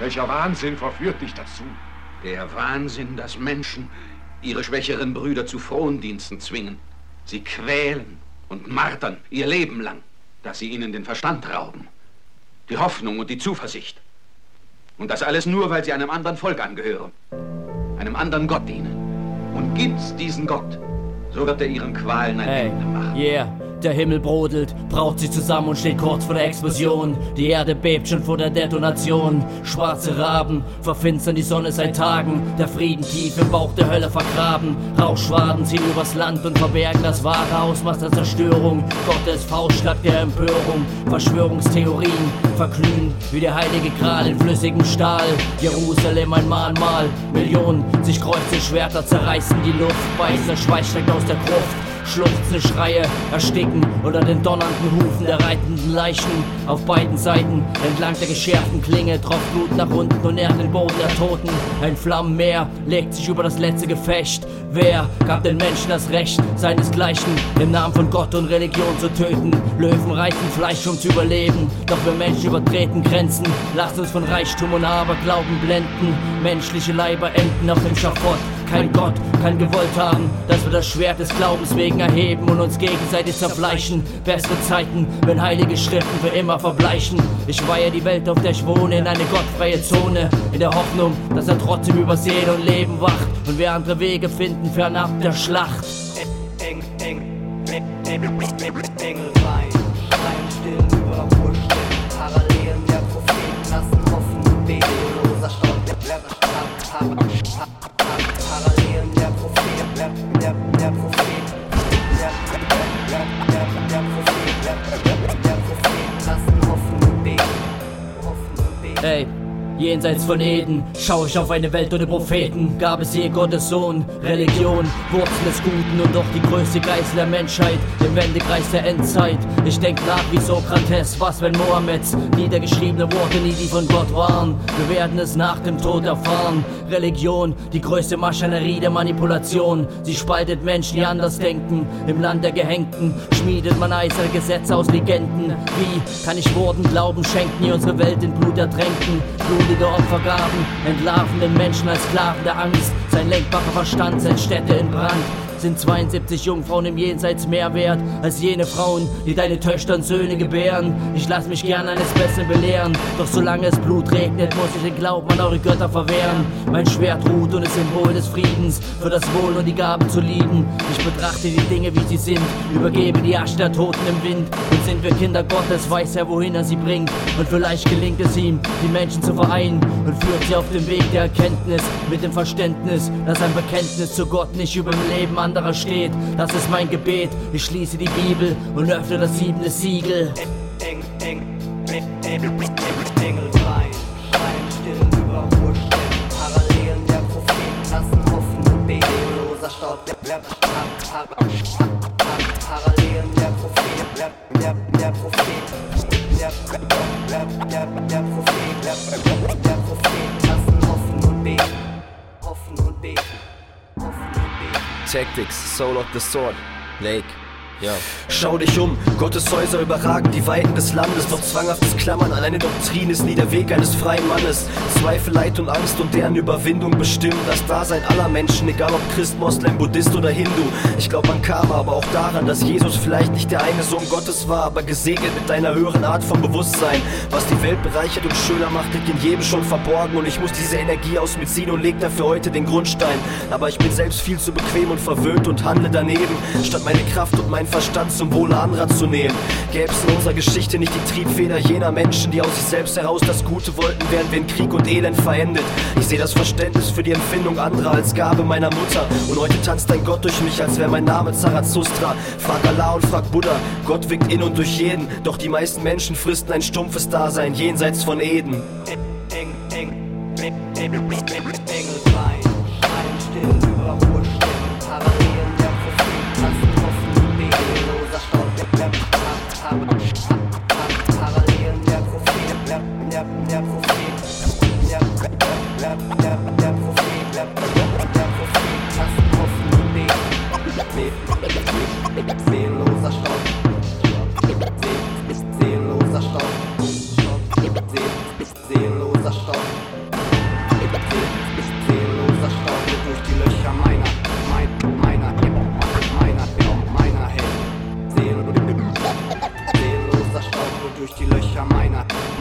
Welcher Wahnsinn verführt dich dazu? Der Wahnsinn, dass Menschen ihre schwächeren Brüder zu Frondiensten zwingen. Sie quälen und martern ihr Leben lang, dass sie ihnen den Verstand rauben, die Hoffnung und die Zuversicht. Und das alles nur, weil sie einem anderen Volk angehören, einem anderen Gott dienen. Und gibt's diesen Gott, so wird er ihren Qualen ein Hey, Ende machen. yeah. Der Himmel brodelt, braut sich zusammen und steht kurz vor der Explosion. Die Erde bebt schon vor der Detonation. Schwarze Raben verfinstern die Sonne seit Tagen. Der Frieden tief im Bauch der Hölle vergraben. Rauchschwaden ziehen übers Land und verbergen das wahre Ausmaß der Zerstörung. Gottes Faustschlag der Empörung. Verschwörungstheorien verglühen wie der heilige Gral in flüssigem Stahl. Jerusalem ein Mahnmal. Millionen sich kreuzende Schwerter zerreißen die Luft. Weißer Schweiß steigt aus der Gruft. Schluchzende Schreie ersticken unter den donnernden Hufen der reitenden Leichen. Auf beiden Seiten entlang der geschärften Klinge tropft Blut nach unten und nährt den Boden der Toten. Ein Flammenmeer legt sich über das letzte Gefecht. Wer gab den Menschen das Recht, seinesgleichen im Namen von Gott und Religion zu töten? Löwen reißen Fleisch, um zu überleben. Doch wir Menschen übertreten Grenzen. Lasst uns von Reichtum und Aberglauben blenden. Menschliche Leiber enden auf dem Schafott. Kein Gott kann gewollt haben, dass wir das Schwert des Glaubens wegen erheben und uns gegenseitig zerfleischen. Bessere Zeiten, wenn heilige Schriften für immer verbleichen. Ich weihe die Welt, auf der ich wohne, in eine gottfreie Zone. In der Hoffnung, dass er trotzdem über Seele und Leben wacht. Und wir andere Wege finden, fernab der Schlacht. Jenseits von Eden schau ich auf eine Welt ohne Propheten. Gab es je Gottes Sohn, Religion, Wurzel des Guten und doch die größte Geißel der Menschheit im Wendekreis der Endzeit. Ich denk nach wie Sokrates, was wenn Mohammeds niedergeschriebene Worte nie die von Gott waren. Wir werden es nach dem Tod erfahren. Religion, die größte Maschinerie der Manipulation. Sie spaltet Menschen, die anders denken. Im Land der Gehängten schmiedet man eiserne Gesetze aus Legenden. Wie kann ich Worten Glauben schenken, die unsere Welt in Blut ertränken? Blutige Opfergaben entlarven den Menschen als Sklaven der Angst. Sein lenkbarer Verstand setzt Städte in Brand. Sind 72 Jungfrauen im Jenseits mehr wert als jene Frauen, die deine Töchter und Söhne gebären? Ich lass mich gern eines Besseren belehren, doch solange es Blut regnet, muss ich den Glauben an eure Götter verwehren. Mein Schwert ruht und ist Symbol des Friedens, für das Wohl und die Gabe zu lieben. Ich betrachte die Dinge, wie sie sind, übergebe die Asche der Toten im Wind. Und sind wir Kinder Gottes, weiß er, wohin er sie bringt. Und vielleicht gelingt es ihm, die Menschen zu vereinen und führt sie auf den Weg der Erkenntnis mit dem Verständnis, dass ein Bekenntnis zu Gott nicht über dem Leben anderer steht. Das ist mein Gebet. Ich schließe die Bibel und öffne das siebente Siegel. Eng, eng, eng, eng, Engel weinen, schreien Tactics, Soul of the Sword, Lake. Ja. Schau dich um, Gottes Häuser überragen die Weiten des Landes, doch zwanghaftes Klammern an eine Doktrin ist nie der Weg eines freien Mannes. Zweifel, Leid und Angst und deren Überwindung bestimmen das Dasein aller Menschen, egal ob Christ, Moslem, Buddhist oder Hindu. Ich glaube an Karma, aber auch daran, dass Jesus vielleicht nicht der eine Sohn Gottes war, aber gesegnet mit einer höheren Art von Bewusstsein. Was die Welt bereichert und schöner macht, liegt in jedem schon verborgen und ich muss diese Energie aus mir ziehen und leg dafür heute den Grundstein. Aber ich bin selbst viel zu bequem und verwöhnt und handle daneben, statt meine Kraft und mein Verstand zum Wohle anderer zu nehmen. Gäbe es in unserer Geschichte nicht die Triebfeder jener Menschen, die aus sich selbst heraus das Gute wollten, wären wir in Krieg und Elend verendet. Ich sehe das Verständnis für die Empfindung anderer als Gabe meiner Mutter. Und heute tanzt ein Gott durch mich, als wäre mein Name Zarathustra. Frag Allah und frag Buddha, Gott wirkt in und durch jeden. Doch die meisten Menschen fristen ein stumpfes Dasein jenseits von Eden. Eng, eng, eng, eng, Engel weinen, schreien still über Urstimmen, zielloser Staub. Ist Staub geht durch die Löcher meiner, mein, meiner, meiner, meiner Hände. Zielloser Staub geht durch die Löcher meiner, meiner